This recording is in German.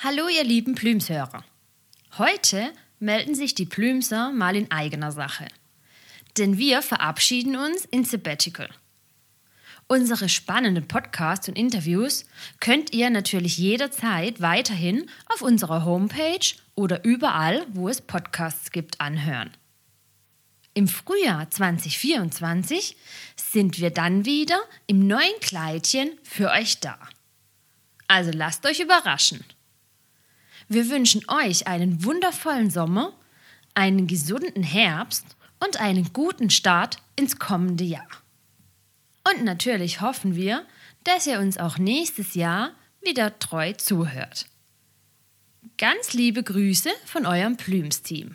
Hallo, ihr lieben Plümshörer. Heute melden sich die Plümser mal in eigener Sache. Denn wir verabschieden uns in Sabbatical. Unsere spannenden Podcasts und Interviews könnt ihr natürlich jederzeit weiterhin auf unserer Homepage oder überall, wo es Podcasts gibt, anhören. Im Frühjahr 2024 sind wir dann wieder im neuen Kleidchen für euch da. Also lasst euch überraschen. Wir wünschen euch einen wundervollen Sommer, einen gesunden Herbst und einen guten Start ins kommende Jahr. Und natürlich hoffen wir, dass ihr uns auch nächstes Jahr wieder treu zuhört. Ganz liebe Grüße von eurem Plüms-Team.